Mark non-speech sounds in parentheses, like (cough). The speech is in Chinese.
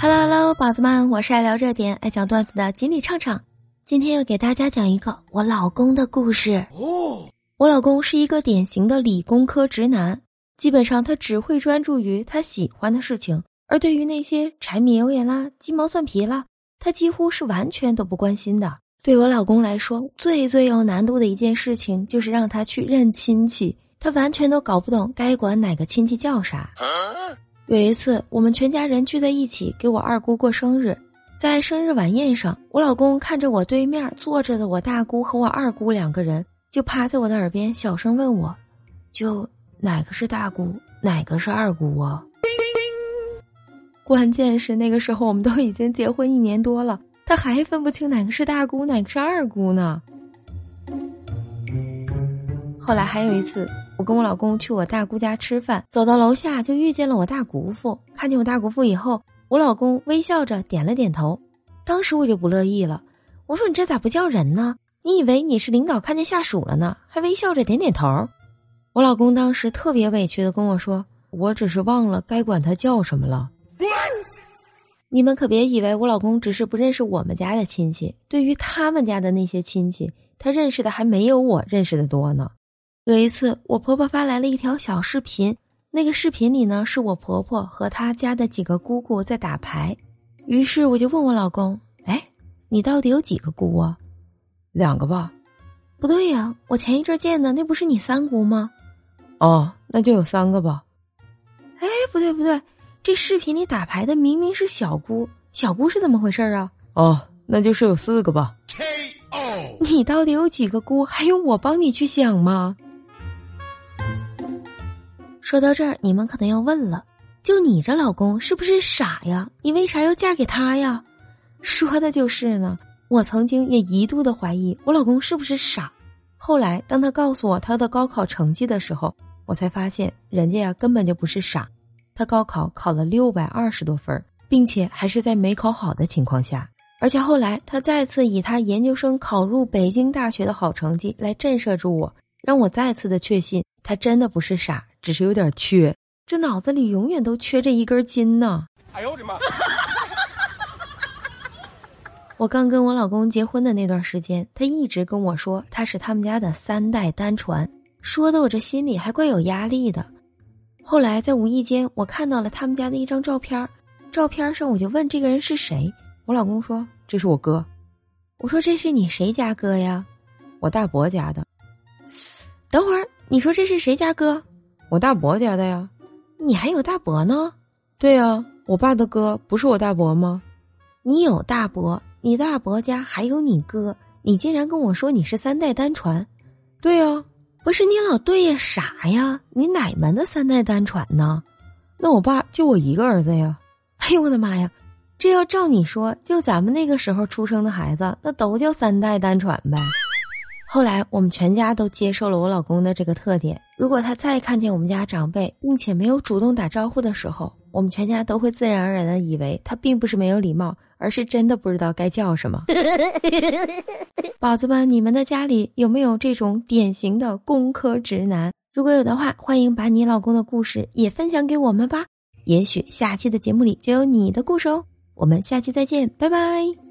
Hello Hello，宝子们，我是爱聊热点、爱讲段子的锦鲤畅畅。今天要给大家讲一个我老公的故事。哦，我老公是一个典型的理工科直男，基本上他只会专注于他喜欢的事情，而对于那些柴米油盐啦、鸡毛蒜皮啦，他几乎是完全都不关心的。对我老公来说，最最有难度的一件事情就是让他去认亲戚，他完全都搞不懂该管哪个亲戚叫啥。有一次，我们全家人聚在一起给我二姑过生日，在生日晚宴上，我老公看着我对面坐着的我大姑和我二姑两个人，就趴在我的耳边小声问我：“就哪个是大姑，哪个是二姑啊？” (laughs) 关键是那个时候我们都已经结婚一年多了，他还分不清哪个是大姑，哪个是二姑呢。后来还有一次。我跟我老公去我大姑家吃饭，走到楼下就遇见了我大姑父。看见我大姑父以后，我老公微笑着点了点头。当时我就不乐意了，我说：“你这咋不叫人呢？你以为你是领导看见下属了呢？还微笑着点点头。”我老公当时特别委屈的跟我说：“我只是忘了该管他叫什么了。”你们可别以为我老公只是不认识我们家的亲戚，对于他们家的那些亲戚，他认识的还没有我认识的多呢。有一次，我婆婆发来了一条小视频，那个视频里呢，是我婆婆和她家的几个姑姑在打牌。于是我就问我老公：“哎，你到底有几个姑啊？两个吧？不对呀，我前一阵见的那不是你三姑吗？哦，那就有三个吧？哎，不对不对，这视频里打牌的明明是小姑，小姑是怎么回事啊？哦，那就是有四个吧？(laughs) 你到底有几个姑？还用我帮你去想吗？”说到这儿，你们可能要问了：就你这老公是不是傻呀？你为啥要嫁给他呀？说的就是呢。我曾经也一度的怀疑我老公是不是傻。后来当他告诉我他的高考成绩的时候，我才发现人家呀根本就不是傻。他高考考了六百二十多分，并且还是在没考好的情况下。而且后来他再次以他研究生考入北京大学的好成绩来震慑住我，让我再次的确信他真的不是傻。只是有点缺，这脑子里永远都缺这一根筋呢。哎呦我的妈！我刚跟我老公结婚的那段时间，他一直跟我说他是他们家的三代单传，说的我这心里还怪有压力的。后来在无意间，我看到了他们家的一张照片，照片上我就问这个人是谁，我老公说这是我哥。我说这是你谁家哥呀？我大伯家的。等会儿你说这是谁家哥？我大伯家的呀，你还有大伯呢？对呀，我爸的哥不是我大伯吗？你有大伯，你大伯家还有你哥，你竟然跟我说你是三代单传？对呀，不是你老对呀？啥呀？你哪门的三代单传呢？那我爸就我一个儿子呀！哎呦我的妈呀！这要照你说，就咱们那个时候出生的孩子，那都叫三代单传呗。后来我们全家都接受了我老公的这个特点。如果他再看见我们家长辈，并且没有主动打招呼的时候，我们全家都会自然而然的以为他并不是没有礼貌，而是真的不知道该叫什么。(laughs) 宝子们，你们的家里有没有这种典型的工科直男？如果有的话，欢迎把你老公的故事也分享给我们吧。也许下期的节目里就有你的故事哦。我们下期再见，拜拜。